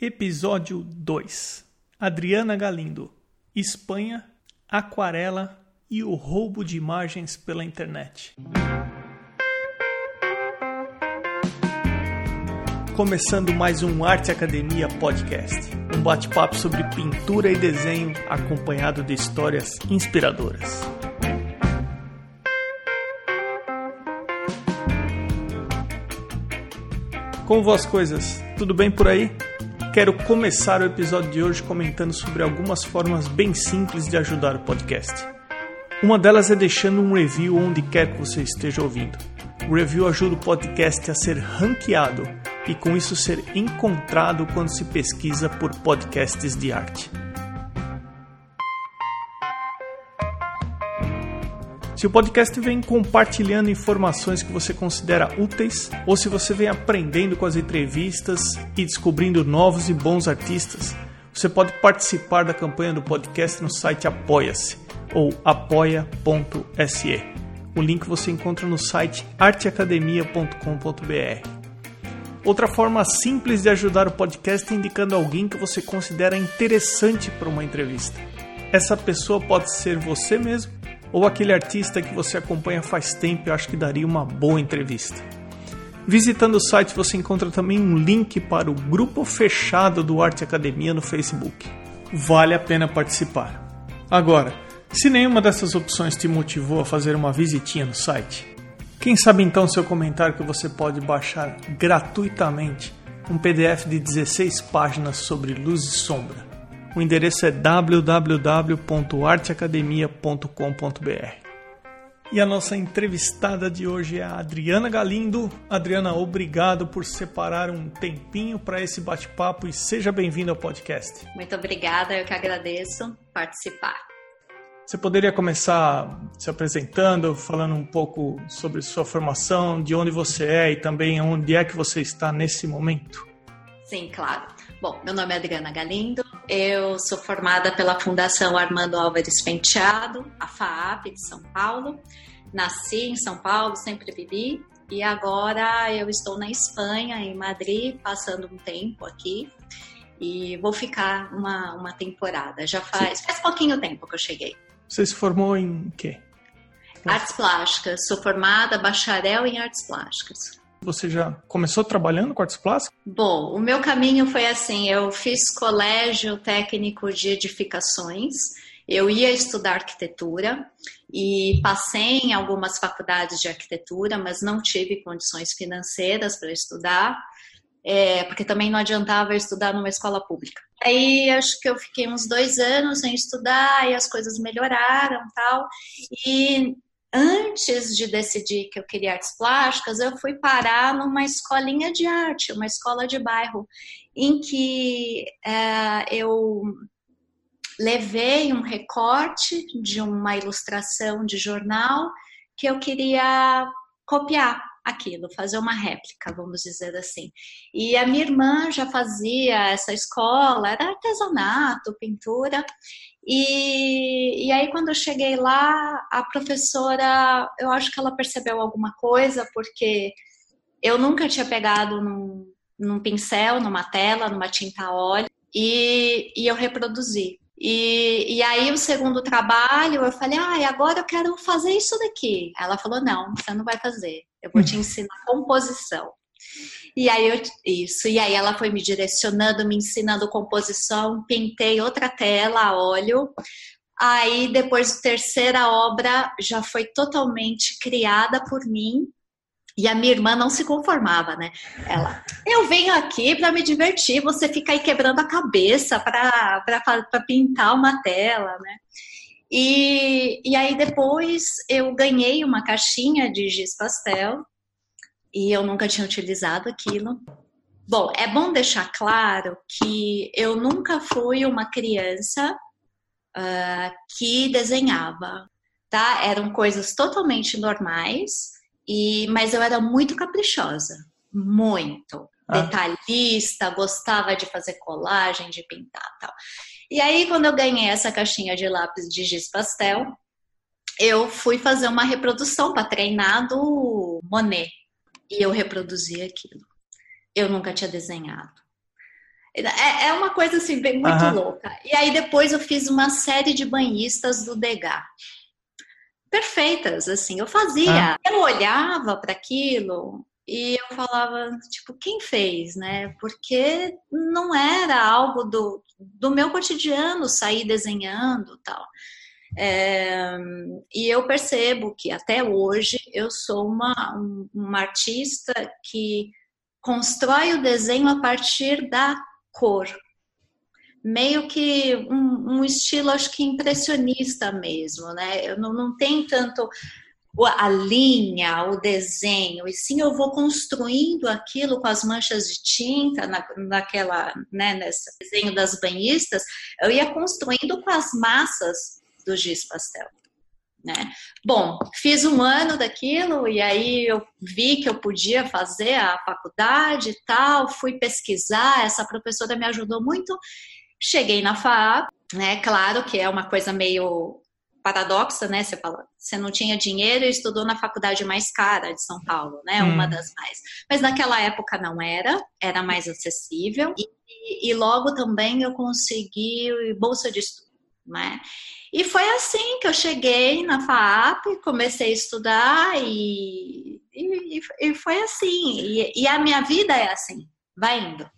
Episódio 2 Adriana Galindo Espanha, aquarela e o roubo de imagens pela internet. Começando mais um Arte Academia Podcast, um bate-papo sobre pintura e desenho acompanhado de histórias inspiradoras. Como vão as coisas? Tudo bem por aí? Quero começar o episódio de hoje comentando sobre algumas formas bem simples de ajudar o podcast. Uma delas é deixando um review onde quer que você esteja ouvindo. O review ajuda o podcast a ser ranqueado e com isso ser encontrado quando se pesquisa por podcasts de arte. Se o podcast vem compartilhando informações que você considera úteis, ou se você vem aprendendo com as entrevistas e descobrindo novos e bons artistas, você pode participar da campanha do podcast no site Apoia-se ou apoia.se. O link você encontra no site arteacademia.com.br. Outra forma simples de ajudar o podcast é indicando alguém que você considera interessante para uma entrevista. Essa pessoa pode ser você mesmo ou aquele artista que você acompanha faz tempo e acho que daria uma boa entrevista. Visitando o site você encontra também um link para o grupo fechado do Arte Academia no Facebook. Vale a pena participar. Agora, se nenhuma dessas opções te motivou a fazer uma visitinha no site, quem sabe então seu comentário que você pode baixar gratuitamente um PDF de 16 páginas sobre luz e sombra o endereço é www.arteacademia.com.br. E a nossa entrevistada de hoje é a Adriana Galindo. Adriana, obrigado por separar um tempinho para esse bate-papo e seja bem-vinda ao podcast. Muito obrigada, eu que agradeço participar. Você poderia começar se apresentando, falando um pouco sobre sua formação, de onde você é e também onde é que você está nesse momento? Sim, claro. Bom, meu nome é Adriana Galindo, eu sou formada pela Fundação Armando Álvares Penteado, a FAAP de São Paulo. Nasci em São Paulo, sempre vivi, e agora eu estou na Espanha, em Madrid, passando um tempo aqui. E vou ficar uma, uma temporada. Já faz, faz pouquinho tempo que eu cheguei. Você se formou em quê? Artes plásticas. Sou formada bacharel em artes plásticas. Você já começou trabalhando com artes plásticas? Bom, o meu caminho foi assim: eu fiz colégio técnico de edificações, eu ia estudar arquitetura e passei em algumas faculdades de arquitetura, mas não tive condições financeiras para estudar, é, porque também não adiantava estudar numa escola pública. Aí acho que eu fiquei uns dois anos sem estudar e as coisas melhoraram tal. E antes de decidir que eu queria artes plásticas, eu fui parar numa escolinha de arte, uma escola de bairro, em que é, eu levei um recorte de uma ilustração de jornal que eu queria copiar aquilo, fazer uma réplica, vamos dizer assim. E a minha irmã já fazia essa escola, era artesanato, pintura, e, e aí, quando eu cheguei lá, a professora, eu acho que ela percebeu alguma coisa, porque eu nunca tinha pegado num, num pincel, numa tela, numa tinta a óleo, e, e eu reproduzi. E, e aí, o segundo trabalho, eu falei, ah, agora eu quero fazer isso daqui. Ela falou, não, você não vai fazer, eu vou te hum. ensinar composição. E aí eu, isso, e aí ela foi me direcionando, me ensinando composição, pintei outra tela a óleo. Aí depois a terceira obra já foi totalmente criada por mim. E a minha irmã não se conformava, né? Ela, eu venho aqui para me divertir, você fica aí quebrando a cabeça para pintar uma tela, né? E, e aí depois eu ganhei uma caixinha de giz pastel e eu nunca tinha utilizado aquilo. Bom, é bom deixar claro que eu nunca fui uma criança uh, que desenhava, tá? Eram coisas totalmente normais, e mas eu era muito caprichosa, muito ah. detalhista, gostava de fazer colagem, de pintar, tal. E aí quando eu ganhei essa caixinha de lápis de giz pastel, eu fui fazer uma reprodução para treinar do Monet, e eu reproduzi aquilo. Eu nunca tinha desenhado. É, é uma coisa assim, bem, muito uhum. louca. E aí depois eu fiz uma série de banhistas do Degas. Perfeitas, assim, eu fazia. Ah. Eu olhava para aquilo e eu falava, tipo, quem fez, né? Porque não era algo do, do meu cotidiano sair desenhando tal. É, e eu percebo que até hoje eu sou uma, uma artista que constrói o desenho a partir da cor. Meio que um, um estilo, acho que impressionista mesmo, né? Eu não, não tem tanto a linha, o desenho, e sim eu vou construindo aquilo com as manchas de tinta na, naquela, né, nesse desenho das banhistas, eu ia construindo com as massas do giz pastel. Né? Bom, fiz um ano daquilo e aí eu vi que eu podia fazer a faculdade e tal, fui pesquisar, essa professora me ajudou muito. Cheguei na FAAP, né? Claro que é uma coisa meio paradoxa, né? Você fala, você não tinha dinheiro e estudou na faculdade mais cara de São Paulo, né? Hum. Uma das mais. Mas naquela época não era, era mais acessível. E, e logo também eu consegui bolsa de estudo, né? E foi assim que eu cheguei na FAAP, comecei a estudar e, e, e foi assim. E, e, a minha vida é assim, vai indo.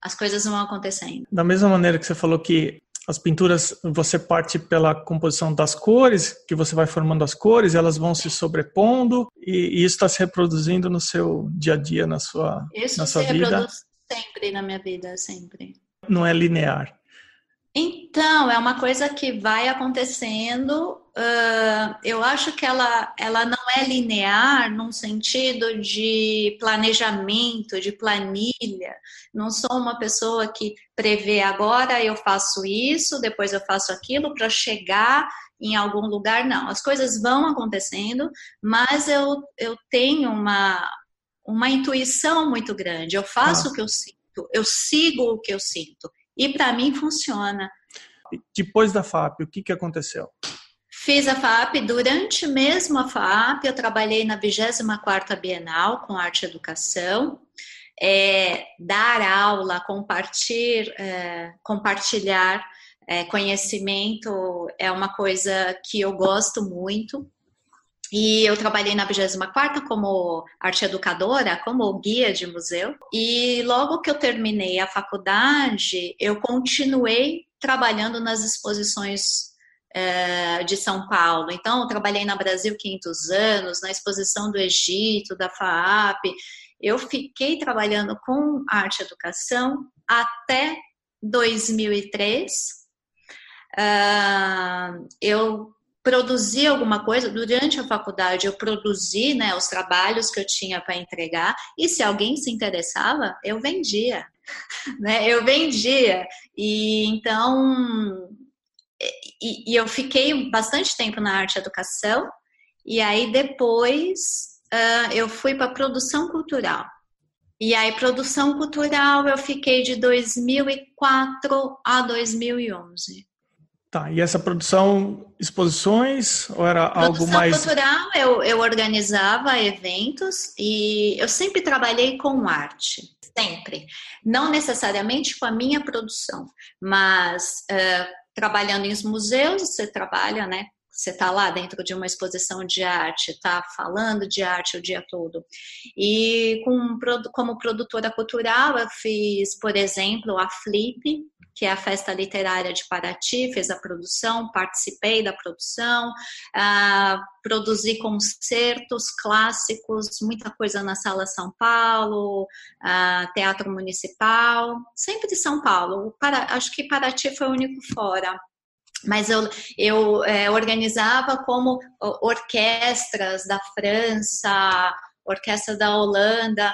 As coisas vão acontecendo. Da mesma maneira que você falou que as pinturas, você parte pela composição das cores, que você vai formando as cores, elas vão se sobrepondo e, e isso está se reproduzindo no seu dia a dia, na sua, isso na sua vida. sempre na minha vida, sempre. Não é linear. Então, é uma coisa que vai acontecendo. Uh, eu acho que ela, ela não é linear num sentido de planejamento, de planilha. Não sou uma pessoa que prevê agora eu faço isso, depois eu faço aquilo para chegar em algum lugar. Não, as coisas vão acontecendo, mas eu, eu tenho uma, uma intuição muito grande. Eu faço ah. o que eu sinto, eu sigo o que eu sinto. E para mim funciona. Depois da FAP, o que, que aconteceu? Fiz a FAP, durante mesmo a FAP, eu trabalhei na 24ª Bienal com Arte e Educação. É, dar aula, compartilhar, é, compartilhar é, conhecimento é uma coisa que eu gosto muito. E eu trabalhei na 24 como arte educadora, como guia de museu. E logo que eu terminei a faculdade, eu continuei trabalhando nas exposições de São Paulo. Então, trabalhei na Brasil 500 anos, na exposição do Egito, da FAAP. Eu fiquei trabalhando com arte educação até 2003. Uh, eu produzir alguma coisa durante a faculdade eu produzi né os trabalhos que eu tinha para entregar e se alguém se interessava eu vendia né eu vendia e então e, e eu fiquei bastante tempo na arte e educação. E aí depois uh, eu fui para produção cultural. E aí produção cultural eu fiquei de 2004 a 2011 Tá, e essa produção, exposições ou era produção algo mais... cultural, eu, eu organizava eventos e eu sempre trabalhei com arte, sempre. Não necessariamente com a minha produção, mas uh, trabalhando em museus, você trabalha, né, você está lá dentro de uma exposição de arte, está falando de arte o dia todo. E com, como produtora cultural, eu fiz, por exemplo, a Flip, que é a Festa Literária de Paraty, fez a produção, participei da produção, uh, produzi concertos clássicos, muita coisa na Sala São Paulo, uh, Teatro Municipal, sempre São Paulo. Para, acho que Paraty foi o único fora mas eu, eu é, organizava como orquestras da França, orquestra da Holanda,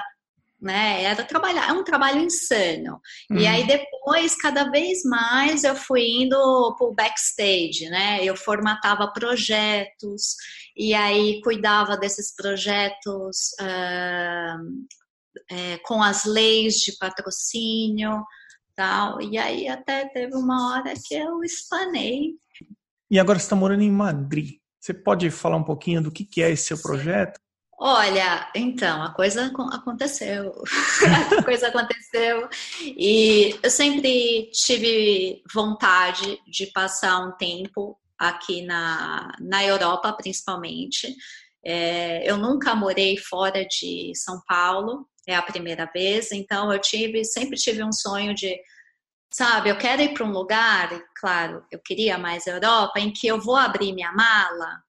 né? Era trabalhar, é um trabalho insano. Uhum. E aí depois, cada vez mais, eu fui indo pro backstage, né? Eu formatava projetos e aí cuidava desses projetos uh, é, com as leis de patrocínio, tal. E aí até teve uma hora que eu espanei. E agora você está morando em Madrid. Você pode falar um pouquinho do que, que é esse seu projeto? Olha, então, a coisa aconteceu. a coisa aconteceu. E eu sempre tive vontade de passar um tempo aqui na, na Europa, principalmente. É, eu nunca morei fora de São Paulo, é a primeira vez, então eu tive, sempre tive um sonho de, sabe, eu quero ir para um lugar, claro, eu queria mais Europa, em que eu vou abrir minha mala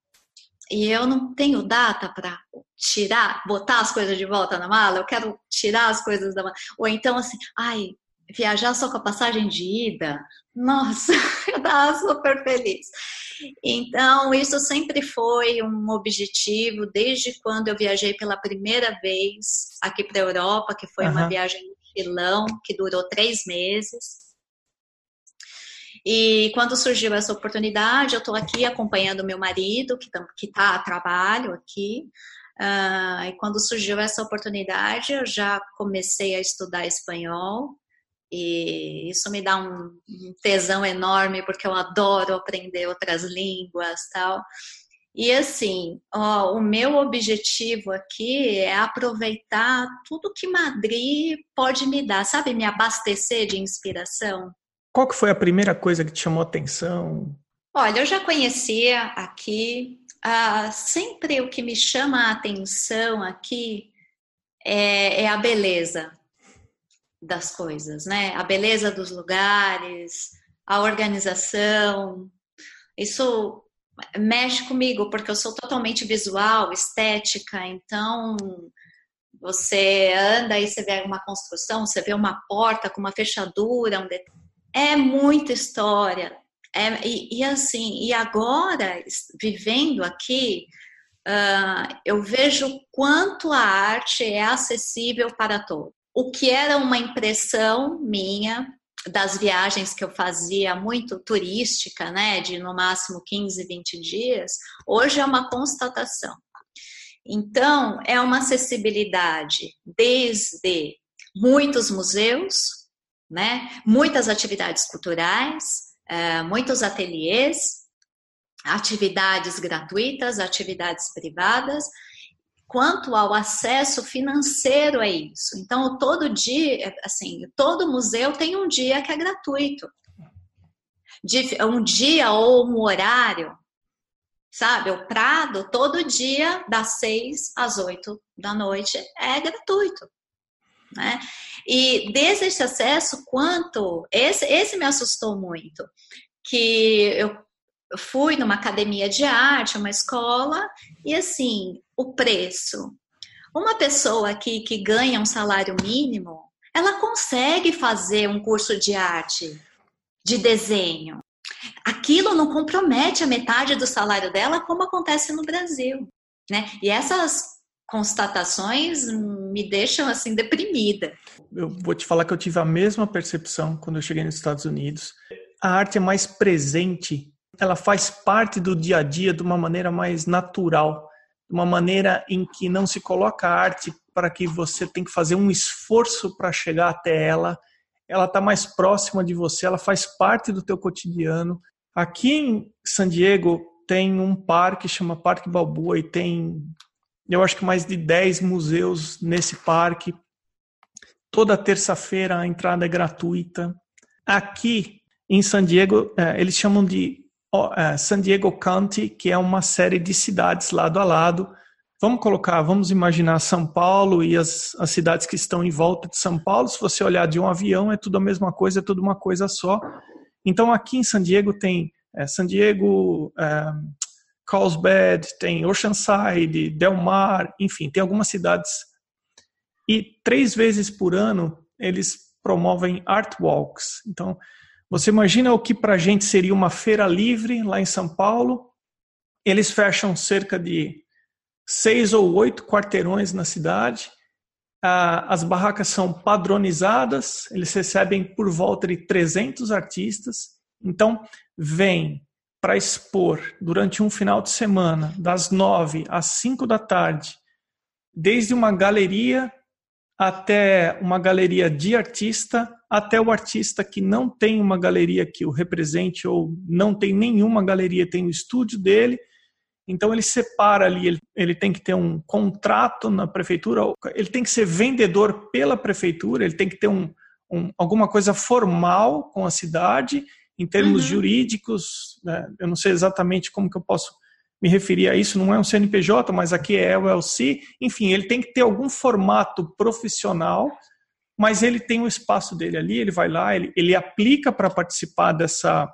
e eu não tenho data para tirar, botar as coisas de volta na mala, eu quero tirar as coisas da mala. Ou então assim, ai, viajar só com a passagem de ida, nossa, eu tava super feliz. Então, isso sempre foi um objetivo desde quando eu viajei pela primeira vez aqui para a Europa, que foi uhum. uma viagem no filão, que durou três meses. E quando surgiu essa oportunidade, eu estou aqui acompanhando meu marido, que está a trabalho aqui. Uh, e quando surgiu essa oportunidade, eu já comecei a estudar espanhol. E isso me dá um, tesão enorme, porque eu adoro aprender outras línguas tal. E assim, ó, o meu objetivo aqui é aproveitar tudo que Madrid pode me dar, sabe? Me abastecer de inspiração. Qual que foi a primeira coisa que te chamou atenção? Olha, eu já conhecia aqui. Ah, sempre o que me chama a atenção aqui é, é a beleza das coisas, né? A beleza dos lugares, a organização. Isso mexe comigo porque eu sou totalmente visual, estética, então você anda e você vê uma construção, você vê uma porta com uma fechadura, um detalhe é muita história. É, e, e, assim, e agora, vivendo aqui, uh, eu vejo quanto a arte é acessível para todos. O que era uma impressão minha das viagens que eu fazia muito turística, né, de no máximo 15, 20 dias, hoje é uma constatação. Então, é uma acessibilidade desde muitos museus, né? Muitas atividades culturais, é, muitos ateliês, atividades gratuitas, atividades privadas, quanto ao acesso financeiro a isso. Então, todo dia, assim, todo museu tem um dia que é gratuito. Um dia ou um horário, sabe? O Prado, todo dia, das seis às oito da noite, é gratuito. Né? E desde esse acesso, quanto. Esse, esse me assustou muito. Que eu fui numa academia de arte, uma escola, e assim, o preço. Uma pessoa aqui que ganha um salário mínimo, ela consegue fazer um curso de arte, de desenho. Aquilo não compromete a metade do salário dela, como acontece no Brasil. Né? E essas constatações me deixam assim deprimida. Eu vou te falar que eu tive a mesma percepção quando eu cheguei nos Estados Unidos. A arte é mais presente, ela faz parte do dia a dia de uma maneira mais natural, de uma maneira em que não se coloca a arte para que você tem que fazer um esforço para chegar até ela. Ela está mais próxima de você, ela faz parte do teu cotidiano. Aqui em San Diego tem um parque chama Parque Balboa e tem eu acho que mais de 10 museus nesse parque. Toda terça-feira a entrada é gratuita. Aqui em San Diego, é, eles chamam de é, San Diego County, que é uma série de cidades lado a lado. Vamos colocar, vamos imaginar São Paulo e as, as cidades que estão em volta de São Paulo. Se você olhar de um avião, é tudo a mesma coisa, é tudo uma coisa só. Então, aqui em San Diego tem é, San Diego, é, Carlsbad, tem Oceanside, Del Mar, enfim, tem algumas cidades. E três vezes por ano eles promovem art walks. Então, você imagina o que para a gente seria uma feira livre lá em São Paulo? Eles fecham cerca de seis ou oito quarteirões na cidade. As barracas são padronizadas, eles recebem por volta de 300 artistas. Então, vem para expor durante um final de semana, das nove às cinco da tarde, desde uma galeria até uma galeria de artista, até o artista que não tem uma galeria que o represente ou não tem nenhuma galeria, tem o estúdio dele. Então ele separa ali, ele, ele tem que ter um contrato na prefeitura, ele tem que ser vendedor pela prefeitura, ele tem que ter um, um alguma coisa formal com a cidade, em termos uhum. jurídicos, né? eu não sei exatamente como que eu posso me referir a isso, não é um CNPJ, mas aqui é o LC, enfim, ele tem que ter algum formato profissional, mas ele tem o espaço dele ali, ele vai lá, ele, ele aplica para participar dessa,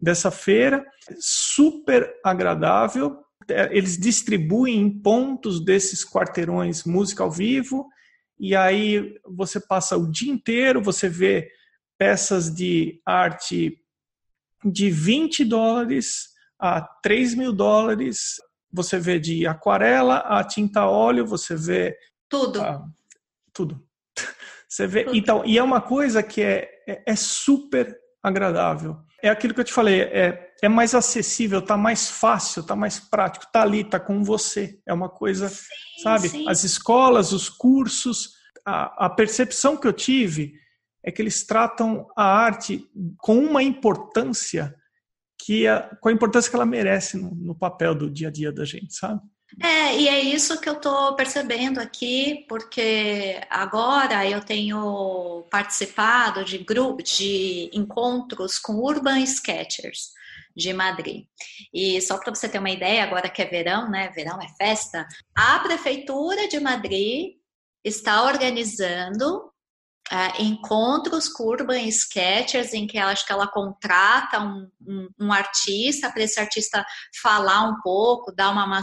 dessa feira, super agradável, é, eles distribuem em pontos desses quarteirões música ao vivo, e aí você passa o dia inteiro, você vê peças de arte de 20 dólares a 3 mil dólares, você vê de aquarela a tinta óleo, você vê. Tudo. Ah, tudo. Você vê. Tudo. Então, e é uma coisa que é, é, é super agradável. É aquilo que eu te falei, é, é mais acessível, tá mais fácil, tá mais prático, tá ali, tá com você. É uma coisa, sim, sabe? Sim. As escolas, os cursos, a, a percepção que eu tive é que eles tratam a arte com uma importância que a, com a importância que ela merece no, no papel do dia a dia da gente, sabe? É, e é isso que eu estou percebendo aqui, porque agora eu tenho participado de grupos, de encontros com Urban Sketchers de Madrid. E só para você ter uma ideia, agora que é verão, né? Verão é festa. A prefeitura de Madrid está organizando uh, encontros com Urban Sketchers, em que ela, acho que ela contrata um, um, um artista para esse artista falar um pouco, dar uma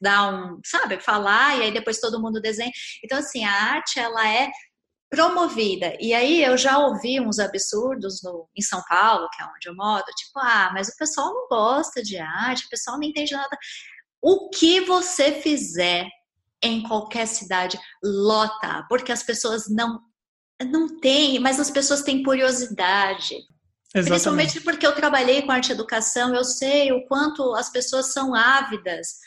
dar um, sabe, falar e aí depois todo mundo desenha. Então assim, a arte ela é promovida. E aí eu já ouvi uns absurdos no, em São Paulo, que é onde eu moro, tipo, ah, mas o pessoal não gosta de arte, o pessoal não entende nada. O que você fizer em qualquer cidade lota, porque as pessoas não não tem, mas as pessoas têm curiosidade. Exatamente. Principalmente porque eu trabalhei com arte educação, eu sei o quanto as pessoas são ávidas,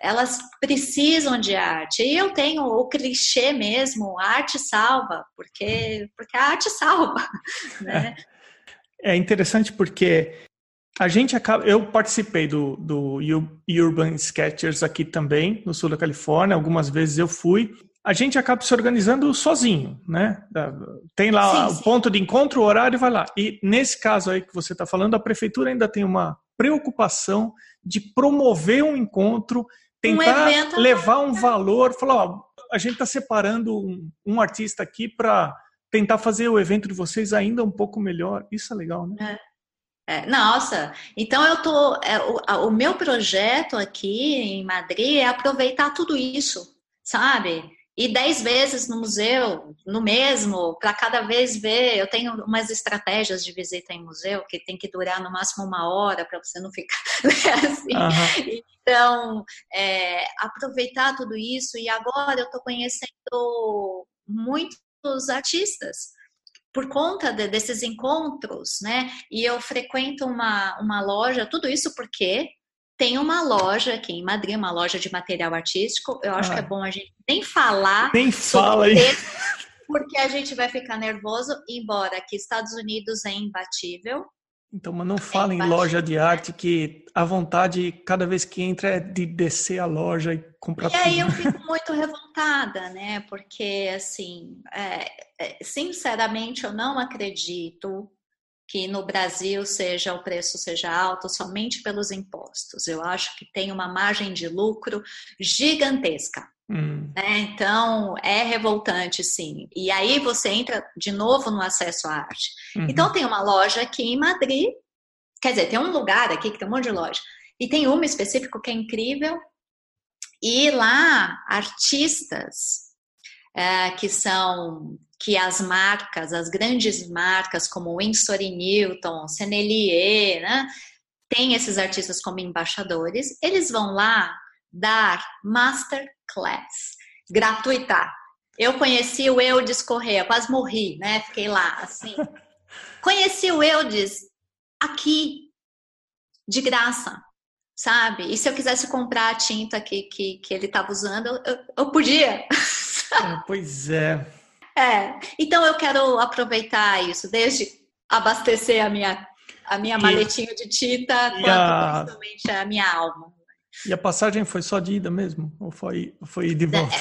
elas precisam de arte. E eu tenho o clichê mesmo, arte salva, porque, porque a arte salva. Né? É, é interessante porque a gente acaba. Eu participei do, do Urban Sketchers aqui também, no sul da Califórnia. Algumas vezes eu fui a gente acaba se organizando sozinho, né? Tem lá sim, o sim. ponto de encontro, o horário, vai lá. E nesse caso aí que você está falando, a prefeitura ainda tem uma preocupação de promover um encontro, tentar um levar um valor, falar, ó, a gente está separando um, um, artista aqui para tentar fazer o evento de vocês ainda um pouco melhor. Isso é legal, né? É. É, nossa, então eu tô. É, o, o meu projeto aqui em Madrid é aproveitar tudo isso, sabe? E dez vezes no museu, no mesmo, para cada vez ver. Eu tenho umas estratégias de visita em museu que tem que durar no máximo uma hora para você não ficar né, assim. Uhum. Então, é, aproveitar tudo isso. E agora eu estou conhecendo muitos artistas por conta de, desses encontros, né? E eu frequento uma, uma loja, tudo isso porque tem uma loja aqui em Madrid, uma loja de material artístico. Eu acho ah. que é bom a gente nem falar. Nem fala aí. Porque a gente vai ficar nervoso, embora aqui Estados Unidos é imbatível. Então, mas não fala é em loja de arte que a vontade, cada vez que entra, é de descer a loja e comprar e tudo. E aí eu fico muito revoltada, né? Porque, assim, é, é, sinceramente, eu não acredito que no Brasil seja o preço seja alto somente pelos impostos. Eu acho que tem uma margem de lucro gigantesca. Hum. Né? Então é revoltante, sim. E aí você entra de novo no acesso à arte. Uhum. Então tem uma loja aqui em Madrid, quer dizer, tem um lugar aqui que tem um monte de loja, e tem uma específico que é incrível. E lá artistas é, que são que as marcas, as grandes marcas como Winsor e Newton, Senelier, né, tem esses artistas como embaixadores, eles vão lá dar masterclass gratuita. Eu conheci o Eudes Correia, quase morri, né? Fiquei lá, assim. Conheci o Eudes aqui, de graça, sabe? E se eu quisesse comprar a tinta que, que, que ele estava usando, eu, eu podia. É, pois é. É, então eu quero aproveitar isso, desde abastecer a minha, a minha e, maletinha de tinta, quanto a... principalmente a minha alma. E a passagem foi só de ida mesmo? Ou foi, foi de volta?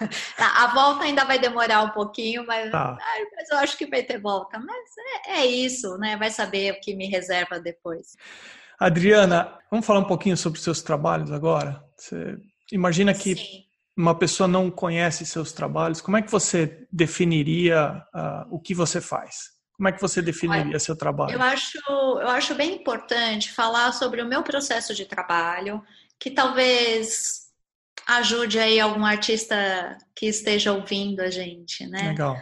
a volta ainda vai demorar um pouquinho, mas, tá. mas eu acho que vai ter volta. Mas é, é, isso, né? Vai saber o que me reserva depois. Adriana, vamos falar um pouquinho sobre os seus trabalhos agora? Você imagina que Sim. Uma pessoa não conhece seus trabalhos, como é que você definiria uh, o que você faz? Como é que você definiria Olha, seu trabalho? Eu acho, eu acho bem importante falar sobre o meu processo de trabalho, que talvez ajude aí algum artista que esteja ouvindo a gente, né? Legal.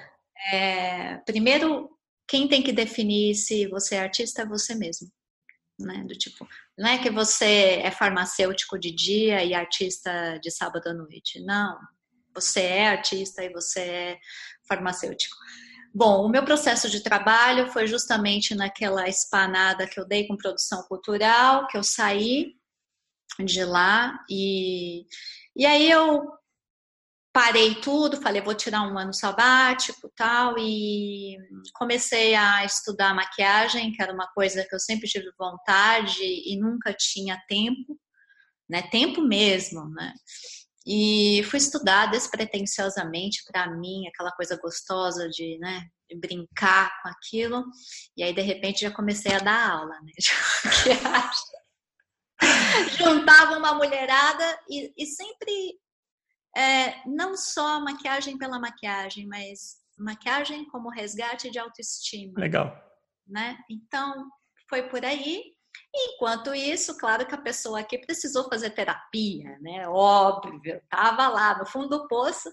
É, primeiro, quem tem que definir se você é artista é você mesmo, né? Do tipo, não é que você é farmacêutico de dia e artista de sábado à noite. Não, você é artista e você é farmacêutico. Bom, o meu processo de trabalho foi justamente naquela espanada que eu dei com produção cultural, que eu saí de lá e, e aí eu parei tudo, falei, vou tirar um ano sabático tal, e comecei a estudar maquiagem, que era uma coisa que eu sempre tive vontade e nunca tinha tempo, né? Tempo mesmo, né? E fui estudar despretensiosamente para mim, aquela coisa gostosa de, né, brincar com aquilo. E aí, de repente, já comecei a dar aula, né? De maquiagem. Juntava uma mulherada e, e sempre, é, não só maquiagem pela maquiagem, mas maquiagem como resgate de autoestima. Legal. Né? Então, foi por aí. Enquanto isso, claro que a pessoa aqui precisou fazer terapia, né? Óbvio, estava lá no fundo do poço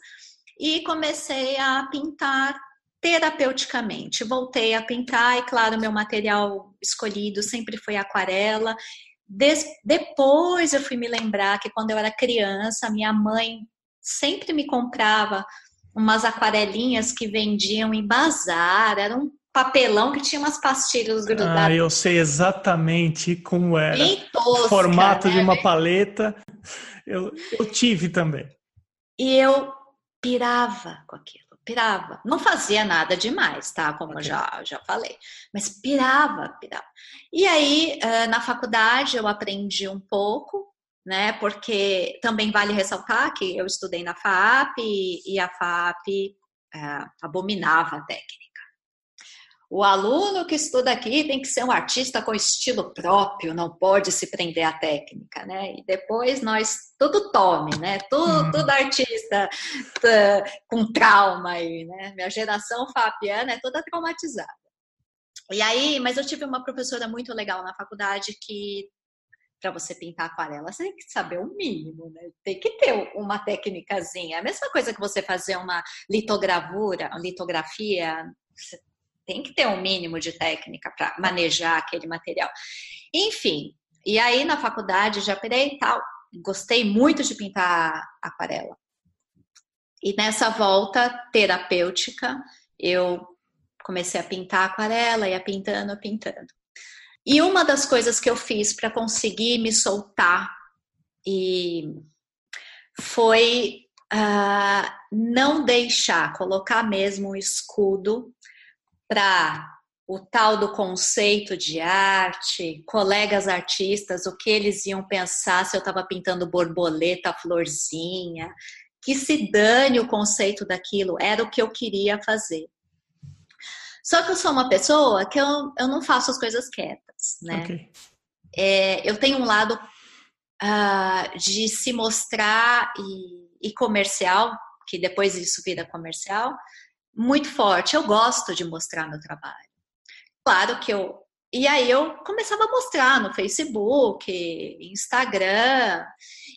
e comecei a pintar terapeuticamente. Voltei a pintar e, claro, meu material escolhido sempre foi aquarela. Des depois eu fui me lembrar que quando eu era criança, minha mãe sempre me comprava umas aquarelinhas que vendiam em bazar, era um papelão que tinha umas pastilhas grudadas. Ah, eu sei exatamente como era. Bem tosca, Formato né? de uma paleta. Eu, eu tive também. E eu pirava com aquilo, pirava. Não fazia nada demais, tá? Como okay. eu já, já falei. Mas pirava, pirava. E aí, na faculdade, eu aprendi um pouco, né? Porque também vale ressaltar que eu estudei na FAP e a FAP abominava a técnica. O aluno que estuda aqui tem que ser um artista com estilo próprio, não pode se prender à técnica, né? E depois nós, tudo tome, né? Tudo, uhum. tudo artista tá, com trauma aí, né? Minha geração fabiana é toda traumatizada. E aí, mas eu tive uma professora muito legal na faculdade que para você pintar aquarela, você tem que saber o mínimo, né? Tem que ter uma técnicazinha. A mesma coisa que você fazer uma litogravura, uma litografia, você tem que ter um mínimo de técnica para manejar aquele material. Enfim, e aí na faculdade já pirei e tal, gostei muito de pintar aquarela. E nessa volta terapêutica, eu comecei a pintar aquarela, ia pintando, pintando. E uma das coisas que eu fiz para conseguir me soltar e foi uh, não deixar, colocar mesmo o escudo para o tal do conceito de arte, colegas artistas, o que eles iam pensar se eu estava pintando borboleta, florzinha, que se dane o conceito daquilo, era o que eu queria fazer. Só que eu sou uma pessoa que eu, eu não faço as coisas quietas, né? Okay. É, eu tenho um lado uh, de se mostrar e, e comercial, que depois isso vira comercial, muito forte. Eu gosto de mostrar meu trabalho. Claro que eu. E aí eu começava a mostrar no Facebook, Instagram,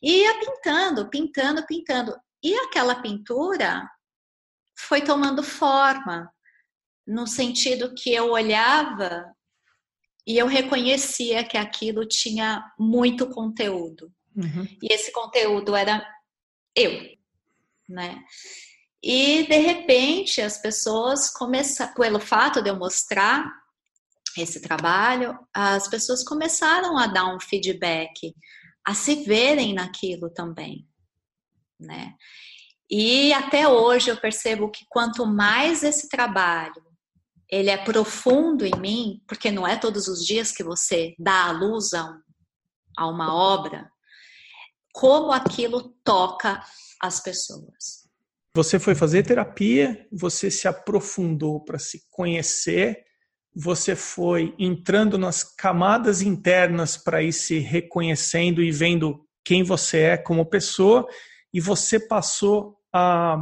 e ia pintando, pintando, pintando. E aquela pintura foi tomando forma, no sentido que eu olhava e eu reconhecia que aquilo tinha muito conteúdo. Uhum. E esse conteúdo era eu, né? E de repente as pessoas começaram, pelo fato de eu mostrar esse trabalho, as pessoas começaram a dar um feedback, a se verem naquilo também, né? E até hoje eu percebo que quanto mais esse trabalho ele é profundo em mim, porque não é todos os dias que você dá a luz a, um, a uma obra, como aquilo toca as pessoas. Você foi fazer terapia, você se aprofundou para se conhecer, você foi entrando nas camadas internas para ir se reconhecendo e vendo quem você é como pessoa, e você passou a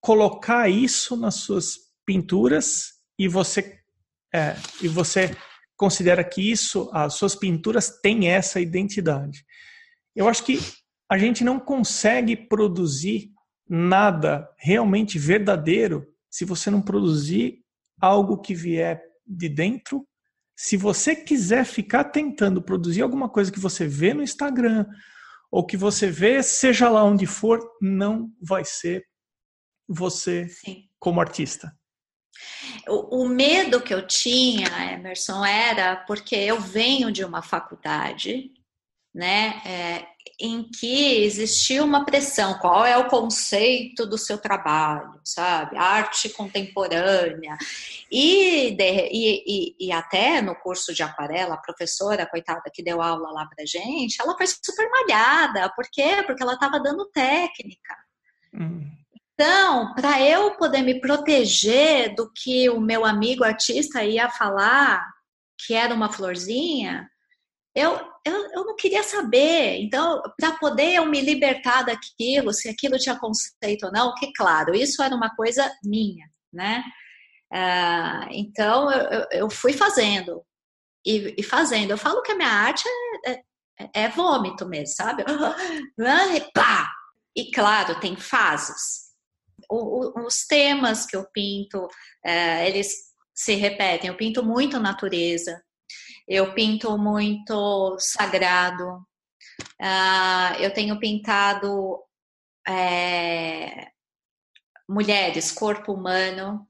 colocar isso nas suas pinturas e você é, e você considera que isso as suas pinturas têm essa identidade. Eu acho que a gente não consegue produzir nada realmente verdadeiro se você não produzir algo que vier de dentro. Se você quiser ficar tentando produzir alguma coisa que você vê no Instagram ou que você vê, seja lá onde for, não vai ser você Sim. como artista. O, medo que eu tinha, Emerson, era porque eu venho de uma faculdade, né? É, em que existia uma pressão, qual é o conceito do seu trabalho, sabe? Arte contemporânea. E, de, e, e, e, até no curso de aquarela, a professora, coitada, que deu aula lá pra gente, ela foi super malhada. Por quê? Porque ela estava dando técnica. Hum. Então, para eu poder me proteger do que o meu amigo artista ia falar, que era uma florzinha, eu, eu, eu não queria saber. Então, para poder eu me libertar daquilo, se aquilo tinha conceito ou não, que claro, isso era uma coisa minha, né? Uh, então, eu, eu fui fazendo e, e, fazendo. Eu falo que a minha arte é, é, é vômito mesmo, sabe? E pá! E claro, tem fases. O, o, os temas que eu pinto, uh, eles se repetem. Eu pinto muito natureza, eu pinto muito sagrado. Uh, eu tenho pintado é, mulheres, corpo humano,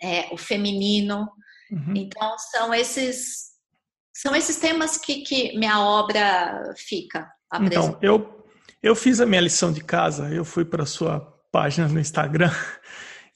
é, o feminino. Uhum. Então são esses são esses temas que, que minha obra fica. Então eu eu fiz a minha lição de casa. Eu fui para sua página no Instagram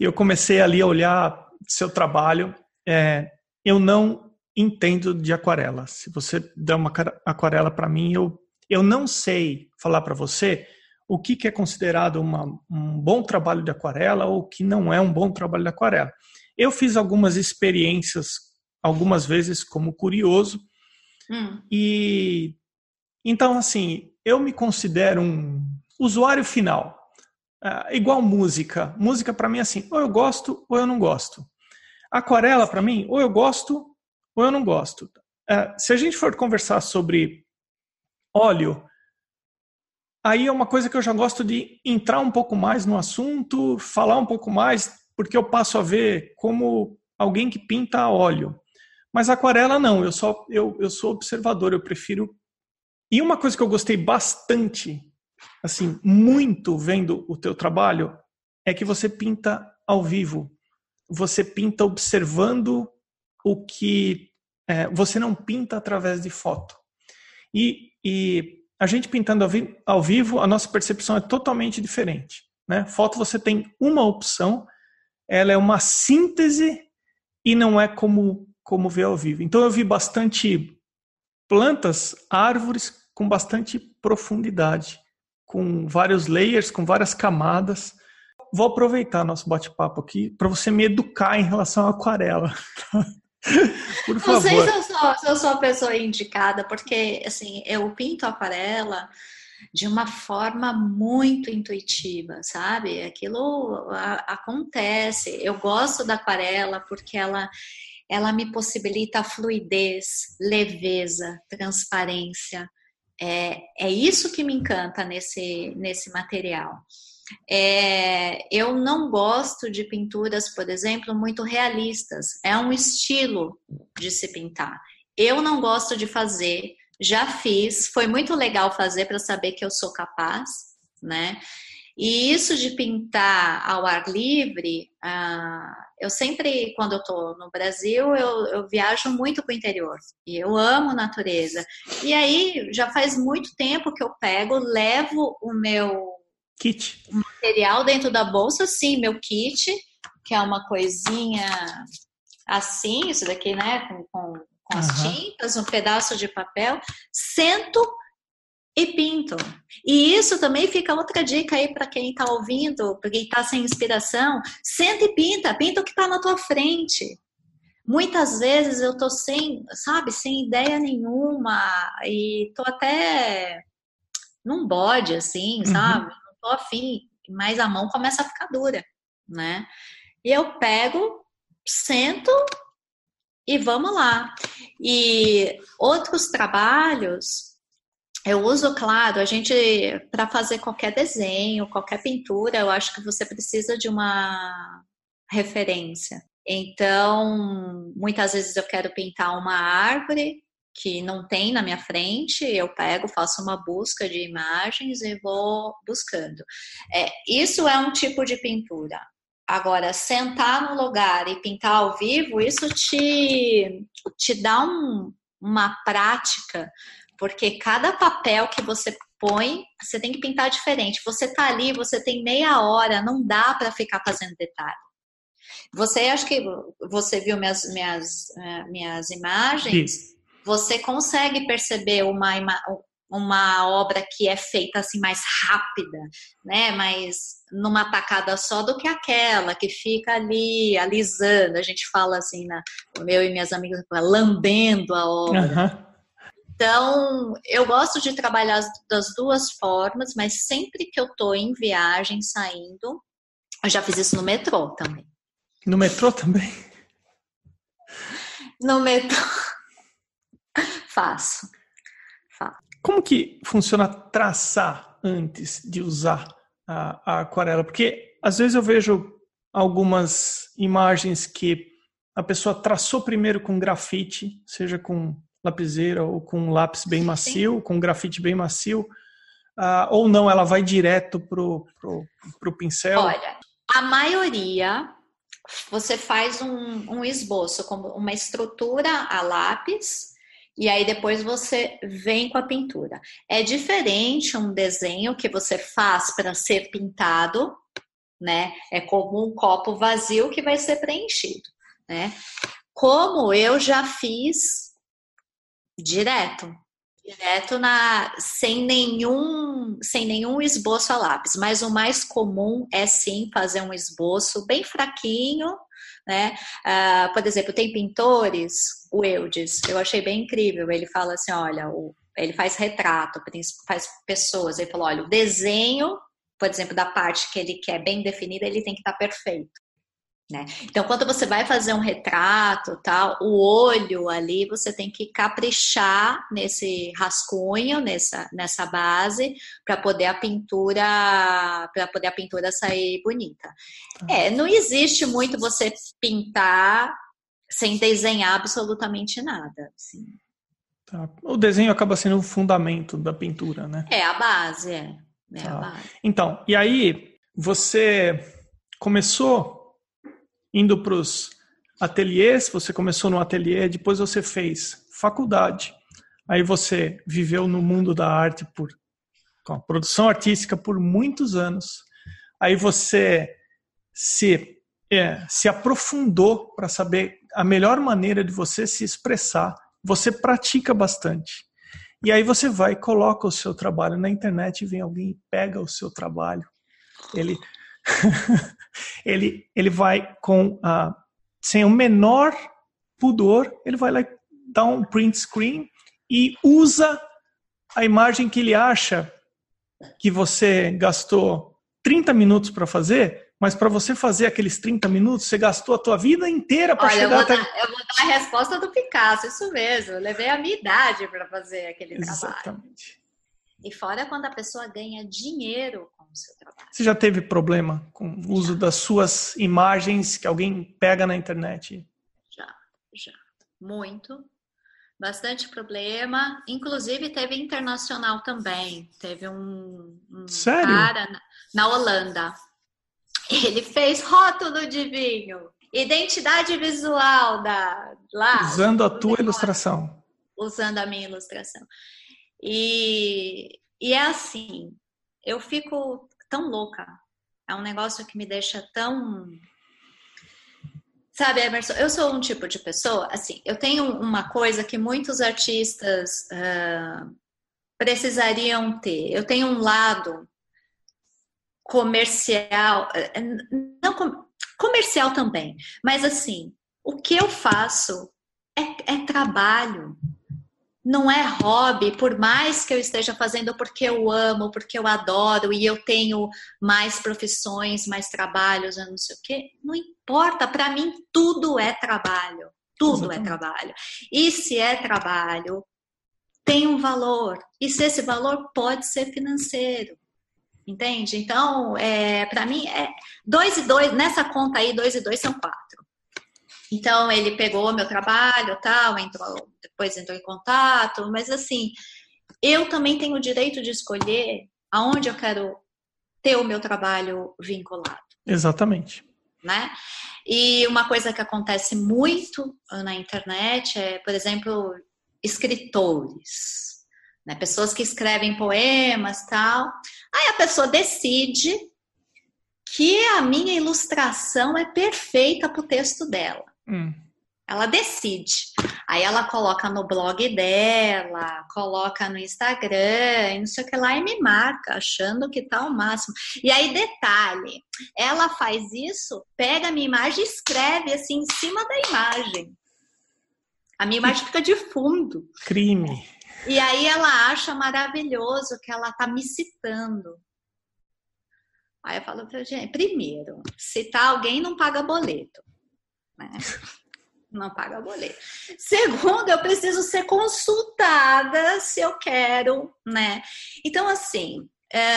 e eu comecei ali a olhar seu trabalho. É, eu não entendo de aquarela. Se você der uma aquarela para mim, eu, eu não sei falar para você o que, que é considerado uma, um bom trabalho de aquarela ou o que não é um bom trabalho de aquarela. Eu fiz algumas experiências, algumas vezes como curioso, hum. e então assim eu me considero um usuário final, uh, igual música. Música para mim é assim, ou eu gosto ou eu não gosto. Aquarela para mim, ou eu gosto ou eu não gosto. É, se a gente for conversar sobre óleo, aí é uma coisa que eu já gosto de entrar um pouco mais no assunto, falar um pouco mais, porque eu passo a ver como alguém que pinta óleo. Mas aquarela não, eu só eu, eu sou observador, eu prefiro. E uma coisa que eu gostei bastante, assim, muito vendo o teu trabalho, é que você pinta ao vivo. Você pinta observando o que é, você não pinta através de foto. E, e a gente pintando ao, vi ao, vivo, a nossa percepção é totalmente diferente. Né? Foto você tem uma opção, ela é uma síntese e não é como, como ver ao vivo. Então eu vi bastante plantas, árvores com bastante profundidade, com vários layers, com várias camadas. Vou aproveitar nosso bate-papo aqui para você me educar em relação à aquarela. Por favor. Não sei se eu, sou, se eu sou a pessoa indicada, porque assim, eu pinto aquarela de uma forma muito intuitiva, sabe? Aquilo a, acontece. Eu gosto da aquarela porque ela ela me possibilita fluidez, leveza, transparência. É, é isso que me encanta nesse, nesse material. É, eu não gosto de pinturas, por exemplo, muito realistas. É um estilo de se pintar. Eu não gosto de fazer, já fiz, foi muito legal fazer para saber que eu sou capaz, né? E isso de pintar ao ar livre, ah, eu sempre, quando eu estou no Brasil, eu, eu viajo muito para o interior e eu amo natureza. E aí já faz muito tempo que eu pego, levo o meu Kit. Material dentro da bolsa, sim, meu kit, que é uma coisinha assim, isso daqui, né, com, com, com as tintas, um pedaço de papel. Sento e pinto. E isso também fica outra dica aí para quem está ouvindo, para quem está sem inspiração. Senta e pinta, pinta o que está na tua frente. Muitas vezes eu tô sem, sabe, sem ideia nenhuma e tô até num bode, assim, uhum. sabe? Não tô afim, mas a mão começa a ficar dura, né? E eu pego, sento e vamos lá. E outros trabalhos, eu uso, claro, a gente, para fazer qualquer desenho, qualquer pintura, eu acho que você precisa de uma referência. Então, muitas vezes eu quero pintar uma árvore que não tem na minha frente, eu pego, faço uma busca de imagens e vou buscando. É, isso é um tipo de pintura. Agora, sentar no lugar e pintar ao vivo, isso te, te dá um, uma prática, porque cada papel que você põe, você tem que pintar diferente. Você tá ali, você tem meia hora, não dá para ficar fazendo detalhe. Você, acho que você viu minhas, minhas, eh, minhas imagens, Sim. você consegue perceber uma, uma obra que é feita assim mais rápida, né? Mas numa tacada só do que aquela que fica ali alisando. A gente fala assim, na, meu e minhas amigas lambendo a obra. Uhum. Então, eu gosto de trabalhar das duas formas, mas sempre que eu tô em viagem, saindo, eu já fiz isso no metrô também. No metrô também? No metrô. Faço. Faço. Como que funciona traçar antes de usar a, a aquarela? Porque às vezes eu vejo algumas imagens que a pessoa traçou primeiro com grafite, seja com lapiseira ou com lápis bem macio, Sim. com grafite bem macio, uh, ou não, ela vai direto pro, pro, pro pincel? Olha, a maioria você faz um, um esboço, como uma estrutura a lápis, e aí depois você vem com a pintura. É diferente um desenho que você faz para ser pintado, né? É como um copo vazio que vai ser preenchido, né? Como eu já fiz direto, direto na sem nenhum sem nenhum esboço a lápis, mas o mais comum é sim fazer um esboço bem fraquinho, né? Uh, por exemplo, tem pintores, o Eudes, eu achei bem incrível. Ele fala assim, olha, o, ele faz retrato, faz pessoas. Ele falou, olha, o desenho, por exemplo, da parte que ele quer bem definida, ele tem que estar tá perfeito. Né? Então, quando você vai fazer um retrato, tal, o olho ali você tem que caprichar nesse rascunho, nessa, nessa base, para poder a pintura, para poder a pintura sair bonita. Tá. É, não existe muito você pintar sem desenhar absolutamente nada. Assim. Tá. O desenho acaba sendo o fundamento da pintura, né? É a base, é. é tá. a base. Então, e aí você começou indo para os ateliês, você começou no ateliê, depois você fez faculdade, aí você viveu no mundo da arte por com produção artística por muitos anos, aí você se é, se aprofundou para saber a melhor maneira de você se expressar, você pratica bastante. E aí você vai coloca o seu trabalho na internet vem alguém e pega o seu trabalho. Ele ele, ele vai com uh, sem o menor pudor, ele vai lá e dá um print screen e usa a imagem que ele acha que você gastou 30 minutos para fazer, mas para você fazer aqueles 30 minutos, você gastou a tua vida inteira para chegar eu até... Dar, eu vou dar a resposta do Picasso, isso mesmo. Eu levei a minha idade para fazer aquele Exatamente. trabalho. Exatamente. E fora quando a pessoa ganha dinheiro seu trabalho. Você já teve problema com o uso já. das suas imagens que alguém pega na internet? Já, já. Muito. Bastante problema. Inclusive teve internacional também. Teve um, um Sério? cara na, na Holanda. Ele fez rótulo de vinho. Identidade visual da lá. Usando a tua ilustração. Usando a minha ilustração. E, e é assim, eu fico tão louca. É um negócio que me deixa tão. Sabe, Emerson, eu sou um tipo de pessoa, assim, eu tenho uma coisa que muitos artistas uh, precisariam ter. Eu tenho um lado comercial, eh, não comercial também, mas assim, o que eu faço é, é trabalho não é hobby, por mais que eu esteja fazendo porque eu amo, porque eu adoro e eu tenho mais profissões, mais trabalhos, eu não sei o quê, não importa, para mim tudo é trabalho. Tudo é Exatamente. é trabalho. E se é trabalho, tem um valor. E se esse valor pode ser financeiro. Entende? Então, é, para mim, é dois e dois, nessa conta aí, dois e dois são quatro. Então ele pegou meu trabalho, tal, entrou, depois entrou em contato, mas assim, eu também tenho o direito de escolher aonde eu quero ter o meu trabalho vinculado. Exatamente. Né? E uma coisa que acontece muito na internet é, por exemplo, escritores, né? pessoas que escrevem poemas tal. Aí a pessoa decide que a minha ilustração é perfeita para o texto dela. Hum. Ela decide. Aí ela coloca no blog dela, coloca no Instagram, não sei o que lá, e me marca, achando que tá o máximo. E aí, detalhe, ela faz isso, pega a minha imagem e escreve assim em cima da imagem. A minha imagem fica de fundo. Crime. E aí ela acha maravilhoso que ela tá me citando. Aí eu falo, gente, primeiro, citar alguém não paga boleto né? Não paga boleto. Segundo, eu preciso ser consultada se eu quero, né? Então, assim, é,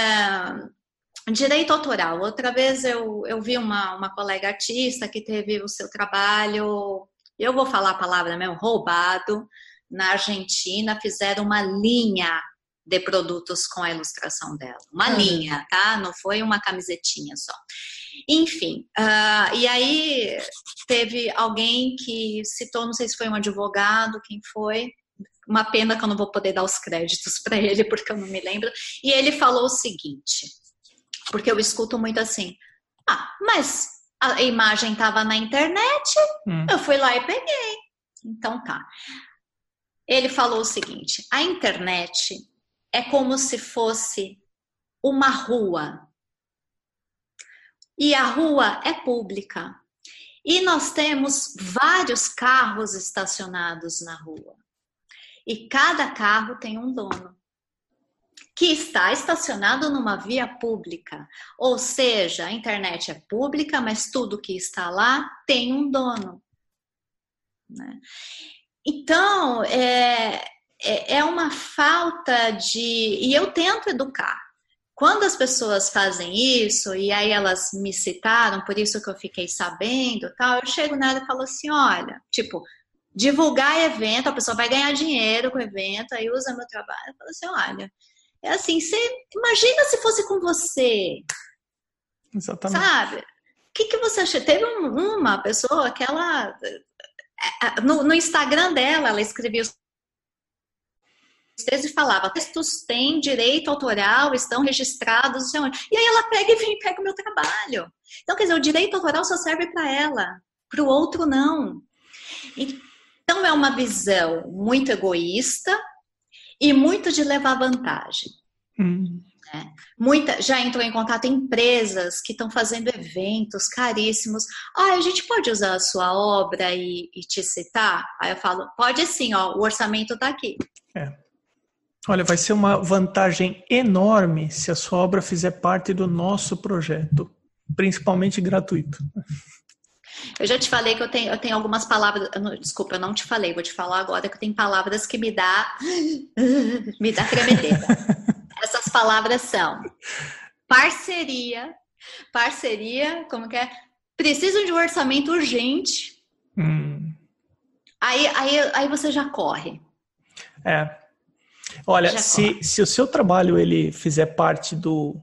direito autoral. Outra vez eu, eu vi uma, uma colega artista que teve o seu trabalho, eu vou falar a palavra mesmo, roubado, na Argentina, fizeram uma linha de produtos com a ilustração dela. Uma uhum. linha, tá? Não foi uma camisetinha só. Enfim, uh, e aí teve alguém que citou, não sei se foi um advogado, quem foi, uma pena que eu não vou poder dar os créditos para ele, porque eu não me lembro. E ele falou o seguinte, porque eu escuto muito assim: ah, mas a imagem estava na internet, hum. eu fui lá e peguei. Então tá. Ele falou o seguinte: a internet é como se fosse uma rua e a rua é pública. E nós temos vários carros estacionados na rua. E cada carro tem um dono que está estacionado numa via pública. Ou seja, a internet é pública, mas tudo que está lá tem um dono. Né? Então, é, é, é uma falta de. E eu tento educar. Quando as pessoas fazem isso, e aí elas me citaram, por isso que eu fiquei sabendo, tal, eu chego nela e falo assim: olha, tipo, divulgar evento, a pessoa vai ganhar dinheiro com o evento, aí usa meu trabalho. Eu falo assim: olha, é assim, você imagina se fosse com você. Exatamente. Sabe? O que, que você acha? Teve uma pessoa que ela. É, é, no, no Instagram dela, ela escrevia e falava, textos têm direito autoral, estão registrados, não sei onde. E aí ela pega e vem e pega o meu trabalho. Então, quer dizer, o direito autoral só serve para ela, para o outro não. Então, é uma visão muito egoísta e muito de levar vantagem. Hum. É. Muita, já entrou em contato empresas que estão fazendo eventos caríssimos. Ah, a gente pode usar a sua obra e, e te citar? Aí eu falo, pode sim, ó, o orçamento está aqui. É. Olha, vai ser uma vantagem enorme se a sua obra fizer parte do nosso projeto, principalmente gratuito. Eu já te falei que eu tenho, eu tenho algumas palavras. Desculpa, eu não te falei, vou te falar agora que eu tenho palavras que me dá. me dá tremedeira. Essas palavras são parceria. Parceria, como que é? Preciso de um orçamento urgente. Hum. Aí, aí, aí você já corre. É, Olha, se, se o seu trabalho ele fizer parte do,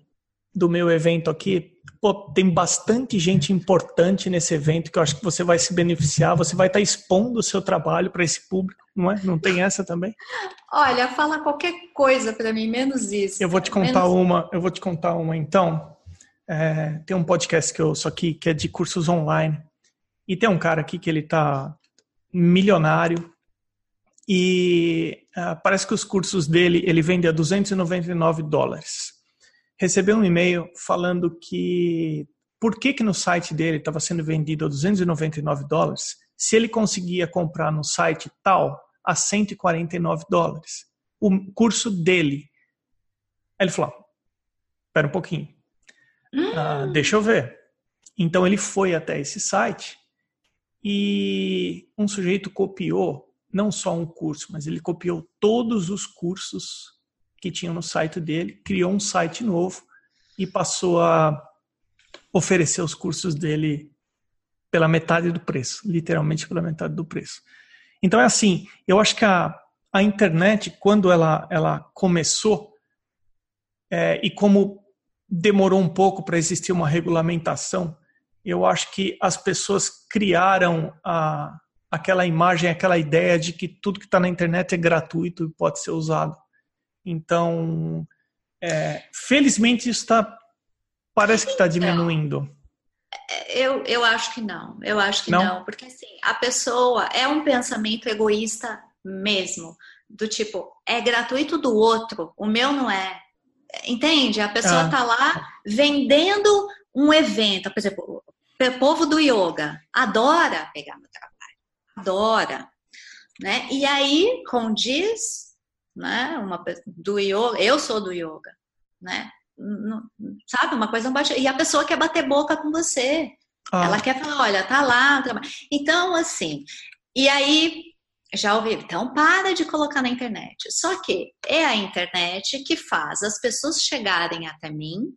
do meu evento aqui, pô, tem bastante gente importante nesse evento que eu acho que você vai se beneficiar, você vai estar expondo o seu trabalho para esse público, não é? Não tem essa também? Olha, fala qualquer coisa para mim, menos isso. Eu vou te contar menos... uma, eu vou te contar uma então. É, tem um podcast que eu só que, que é de cursos online. E tem um cara aqui que ele tá milionário, e uh, parece que os cursos dele ele vende a 299 dólares. Recebeu um e-mail falando que por que, que no site dele estava sendo vendido a 299 dólares se ele conseguia comprar no site tal a 149 dólares. O curso dele. Aí ele falou: espera um pouquinho, uh, deixa eu ver. Então ele foi até esse site e um sujeito copiou não só um curso, mas ele copiou todos os cursos que tinham no site dele, criou um site novo e passou a oferecer os cursos dele pela metade do preço, literalmente pela metade do preço. Então é assim, eu acho que a, a internet, quando ela, ela começou, é, e como demorou um pouco para existir uma regulamentação, eu acho que as pessoas criaram a, aquela imagem, aquela ideia de que tudo que está na internet é gratuito e pode ser usado. Então, é, felizmente isso está parece que está diminuindo. Eu, eu acho que não, eu acho que não? não, porque assim, a pessoa é um pensamento egoísta mesmo, do tipo, é gratuito do outro, o meu não é. Entende? A pessoa está ah. lá vendendo um evento, por exemplo, o povo do yoga adora pegar meu trabalho, adora, né? E aí condiz, né? Uma do yoga, eu sou do yoga, né? Sabe, uma coisa não bate. E a pessoa quer bater boca com você. Ah. Ela quer falar, olha, tá lá. Então, assim, e aí já ouvi, então para de colocar na internet. Só que é a internet que faz as pessoas chegarem até mim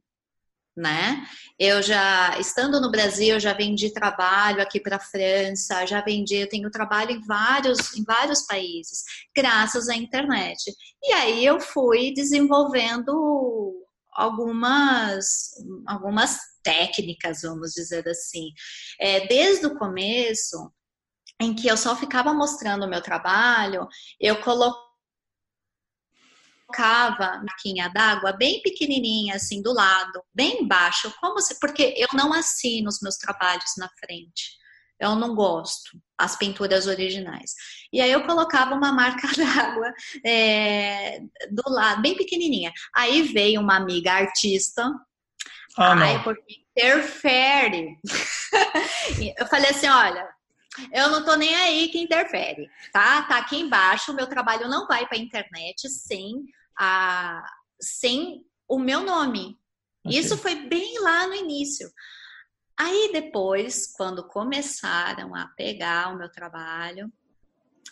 né? Eu já, estando no Brasil, já vendi trabalho aqui para a França, já vendi, eu tenho trabalho em vários, em vários países, graças à internet. E aí eu fui desenvolvendo algumas, algumas técnicas, vamos dizer assim. É, desde o começo, em que eu só ficava mostrando o meu trabalho, eu coloquei colocava maquinha d'água bem pequenininha, assim, do lado, bem baixo, como se, porque eu não assino os meus trabalhos na frente. Eu não gosto as pinturas originais. E aí eu colocava uma marca d'água é, do lado, bem pequenininha. Aí veio uma amiga artista. Ah, ai, porque interfere. eu falei assim, olha, eu não tô nem aí que interfere, tá? Tá aqui embaixo, o meu trabalho não vai para internet sem a, sem o meu nome. Okay. Isso foi bem lá no início. Aí depois, quando começaram a pegar o meu trabalho,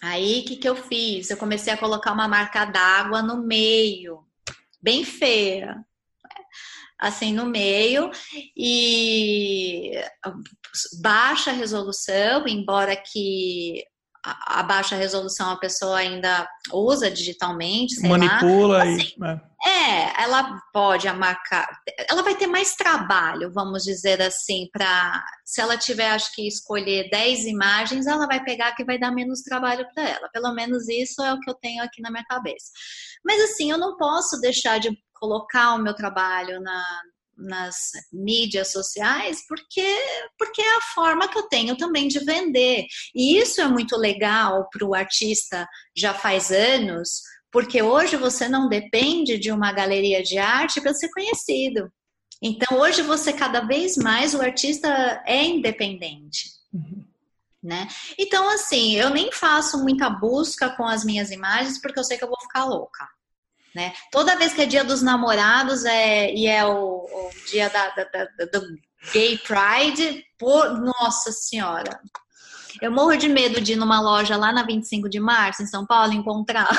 aí o que, que eu fiz? Eu comecei a colocar uma marca d'água no meio, bem feia, assim no meio e baixa resolução, embora que a, baixa resolução a pessoa ainda usa digitalmente, manipula lá. Assim, e é. é. ela pode marcar, ela vai ter mais trabalho, vamos dizer assim, para se ela tiver acho que escolher 10 imagens, ela vai pegar que vai dar menos trabalho para ela. Pelo menos isso é o que eu tenho aqui na minha cabeça. Mas assim, eu não posso deixar de colocar o meu trabalho na, nas mídias sociais porque porque é a forma que eu tenho também de vender. E isso é muito legal para o artista já faz anos porque hoje você não depende de uma galeria de arte para ser conhecido. Então hoje você cada vez mais o artista é independente uhum. né? Então assim eu nem faço muita busca com as minhas imagens porque eu sei que eu vou ficar louca né? Toda vez que é dia dos namorados é, e é o, o dia da, da, da, do Gay Pride, por, nossa senhora. Eu morro de medo de ir numa loja lá na 25 de março, em São Paulo, encontrar.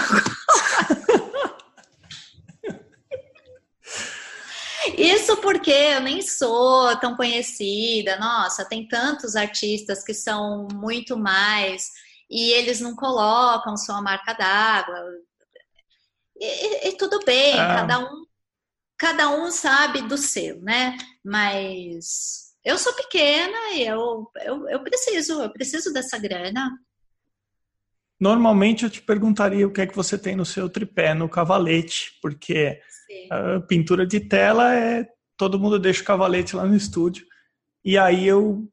Isso porque eu nem sou tão conhecida. Nossa, tem tantos artistas que são muito mais e eles não colocam sua marca d'água. E, e tudo bem, ah. cada um cada um sabe do seu, né? Mas eu sou pequena e eu, eu, eu preciso, eu preciso dessa grana. Normalmente eu te perguntaria o que é que você tem no seu tripé, no cavalete, porque Sim. a pintura de tela é todo mundo deixa o cavalete lá no estúdio. E aí eu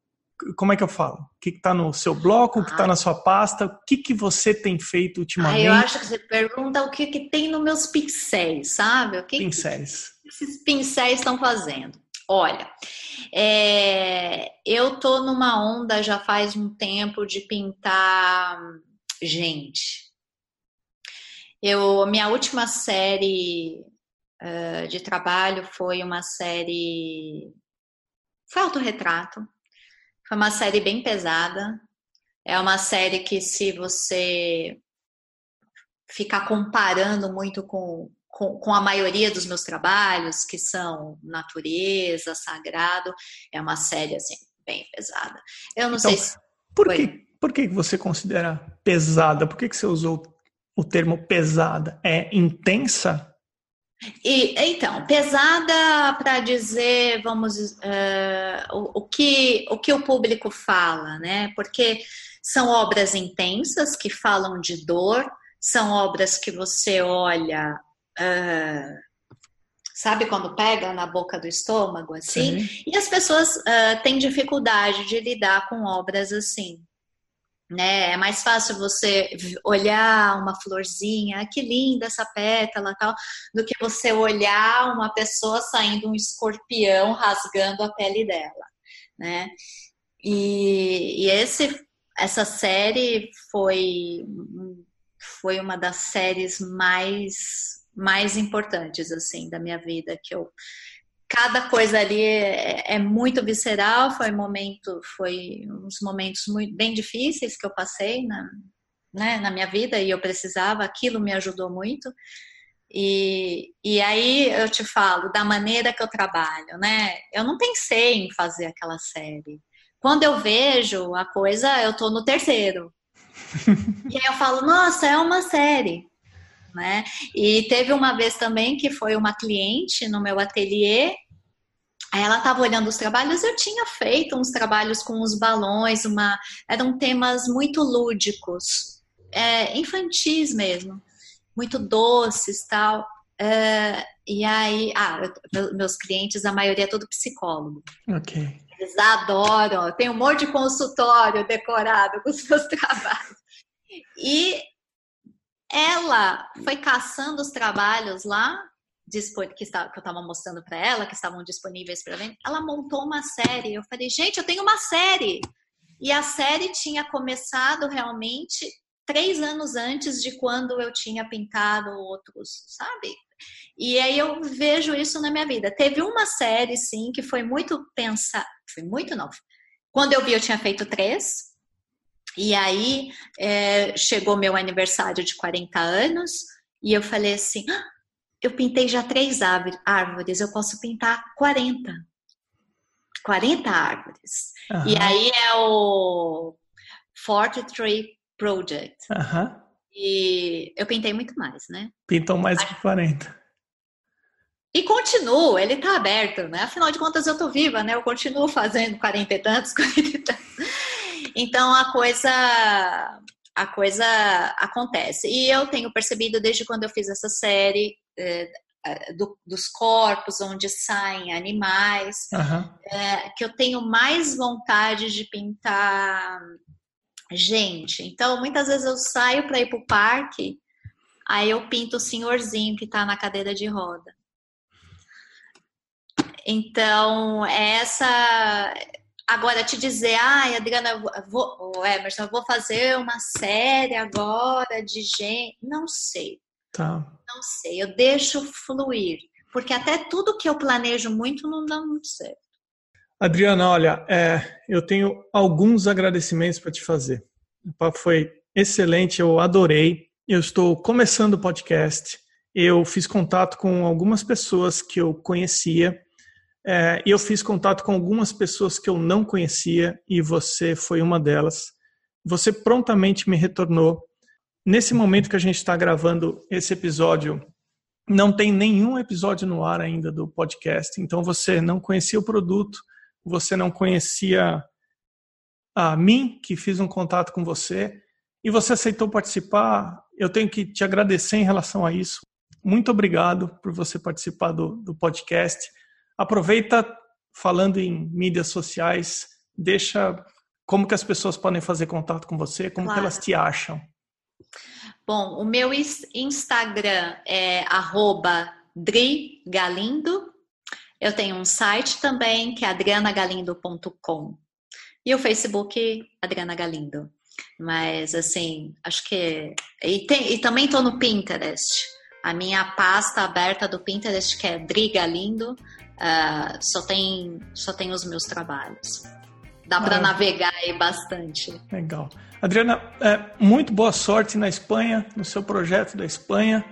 como é que eu falo? O que está no seu bloco, o que está ah. na sua pasta? O que, que você tem feito ultimamente? Ah, eu acho que você pergunta o que, que tem nos meus pincéis, sabe? O que pincéis. Que esses pincéis estão fazendo? Olha, é, eu tô numa onda já faz um tempo de pintar gente. Eu, minha última série uh, de trabalho foi uma série. Foi autorretrato. Foi uma série bem pesada. É uma série que, se você ficar comparando muito com, com, com, a maioria dos meus trabalhos, que são natureza, sagrado, é uma série assim, bem pesada. Eu não então, sei se. Por que, por que você considera pesada? Por que, que você usou o termo pesada? É intensa? E, então, pesada para dizer, vamos, uh, o, o, que, o que o público fala, né? Porque são obras intensas que falam de dor, são obras que você olha, uh, sabe quando pega na boca do estômago, assim? Sim. E as pessoas uh, têm dificuldade de lidar com obras assim né? É mais fácil você olhar uma florzinha, ah, que linda essa pétala, tal, do que você olhar uma pessoa saindo um escorpião rasgando a pele dela, né? E, e esse, essa série foi foi uma das séries mais mais importantes assim da minha vida que eu cada coisa ali é, é, muito visceral. Foi momento, foi uns momentos muito, bem difíceis que eu passei na, né, na minha vida e eu precisava. Aquilo me ajudou muito. E, e aí eu te falo da maneira que eu trabalho, né? Eu não pensei em fazer aquela série. Quando eu vejo a coisa, eu tô no terceiro. e aí eu falo, nossa, é uma série né? E teve uma vez também que foi uma cliente no meu ateliê. Ela estava olhando os trabalhos, eu tinha feito uns trabalhos com os balões, uma, eram temas muito lúdicos, é, infantis mesmo, muito doces tal. É, e aí, ah, eu, meus clientes, a maioria é todo psicólogo. Ok. Eles adoram, tem um monte de consultório decorado com os meus trabalhos. E ela foi caçando os trabalhos lá que, eu estava mostrando para ela, que estavam disponíveis para venda. Ela montou uma série. Eu falei, gente, eu tenho uma série. E a série tinha começado realmente três anos antes de quando eu tinha pintado outros, sabe? E aí eu vejo isso na minha vida. Teve uma série, sim, que foi muito pensar. Foi muito não. Quando eu vi, eu tinha feito três. E aí é, chegou meu aniversário de 40 anos e eu falei assim: ah, eu pintei já três árvores, eu posso pintar 40. 40 árvores. Uhum. E aí é o Forty Tree Project. Uhum. E eu pintei muito mais, né? Pintou mais que 40. E continuo, ele tá aberto, né? Afinal de contas, eu tô viva, né? Eu continuo fazendo 40 e tantos, 40 tantos. Então a coisa a coisa acontece. E eu tenho percebido desde quando eu fiz essa série é, do, dos corpos onde saem animais, uhum. é, que eu tenho mais vontade de pintar gente. Então, muitas vezes eu saio para ir para o parque, aí eu pinto o senhorzinho que está na cadeira de roda. Então, essa Agora, te dizer, ai, Adriana, eu vou, Emerson, eu vou fazer uma série agora de gente. Não sei. Tá. Não sei. Eu deixo fluir. Porque até tudo que eu planejo muito não dá muito certo. Adriana, olha, é, eu tenho alguns agradecimentos para te fazer. O papo foi excelente, eu adorei. Eu estou começando o podcast. Eu fiz contato com algumas pessoas que eu conhecia é, eu fiz contato com algumas pessoas que eu não conhecia e você foi uma delas. Você prontamente me retornou. Nesse momento que a gente está gravando esse episódio, não tem nenhum episódio no ar ainda do podcast. Então você não conhecia o produto, você não conhecia a mim, que fiz um contato com você, e você aceitou participar. Eu tenho que te agradecer em relação a isso. Muito obrigado por você participar do, do podcast. Aproveita falando em mídias sociais, deixa como que as pessoas podem fazer contato com você, como claro. que elas te acham. Bom, o meu Instagram é @drigalindo. Eu tenho um site também que é adrianagalindo.com. E o Facebook Adriana Galindo. Mas assim, acho que e, tem, e também estou no Pinterest. A minha pasta aberta do Pinterest que é Dri Galindo, uh, só tem só tem os meus trabalhos. Dá para navegar aí bastante. Legal. Adriana, é, muito boa sorte na Espanha, no seu projeto da Espanha.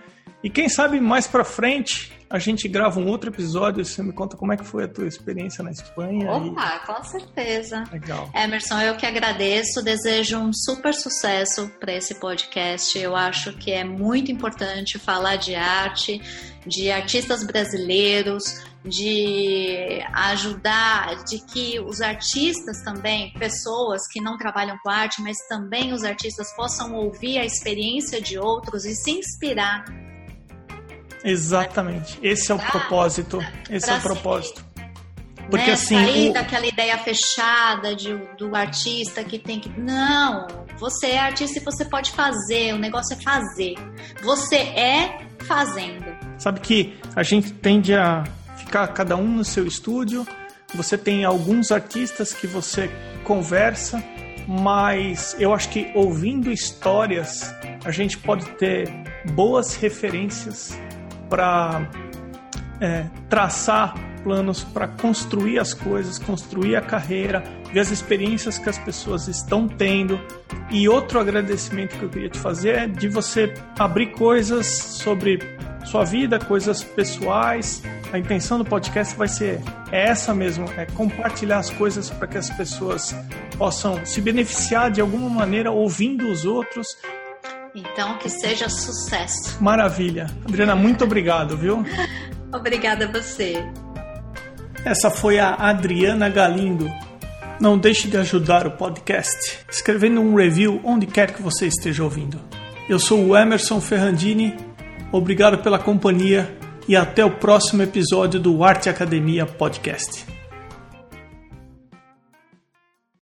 E quem sabe mais para frente a gente grava um outro episódio e você me conta como é que foi a tua experiência na Espanha. Opa, e... com certeza. Legal. Emerson, eu que agradeço, desejo um super sucesso para esse podcast. Eu acho que é muito importante falar de arte, de artistas brasileiros, de ajudar, de que os artistas também, pessoas que não trabalham com arte, mas também os artistas possam ouvir a experiência de outros e se inspirar Exatamente. Esse é o propósito. Esse é o propósito. Porque né? assim. Sair o... daquela ideia fechada de, do artista que tem que. Não! Você é artista e você pode fazer. O negócio é fazer. Você é fazendo. Sabe que a gente tende a ficar cada um no seu estúdio. Você tem alguns artistas que você conversa, mas eu acho que ouvindo histórias a gente pode ter boas referências para é, traçar planos para construir as coisas, construir a carreira, ver as experiências que as pessoas estão tendo. E outro agradecimento que eu queria te fazer é de você abrir coisas sobre sua vida, coisas pessoais. A intenção do podcast vai ser essa mesmo, é compartilhar as coisas para que as pessoas possam se beneficiar de alguma maneira ouvindo os outros então, que seja sucesso. Maravilha. Adriana, muito obrigado, viu? Obrigada a você. Essa foi a Adriana Galindo. Não deixe de ajudar o podcast escrevendo um review onde quer que você esteja ouvindo. Eu sou o Emerson Ferrandini. Obrigado pela companhia e até o próximo episódio do Arte Academia Podcast.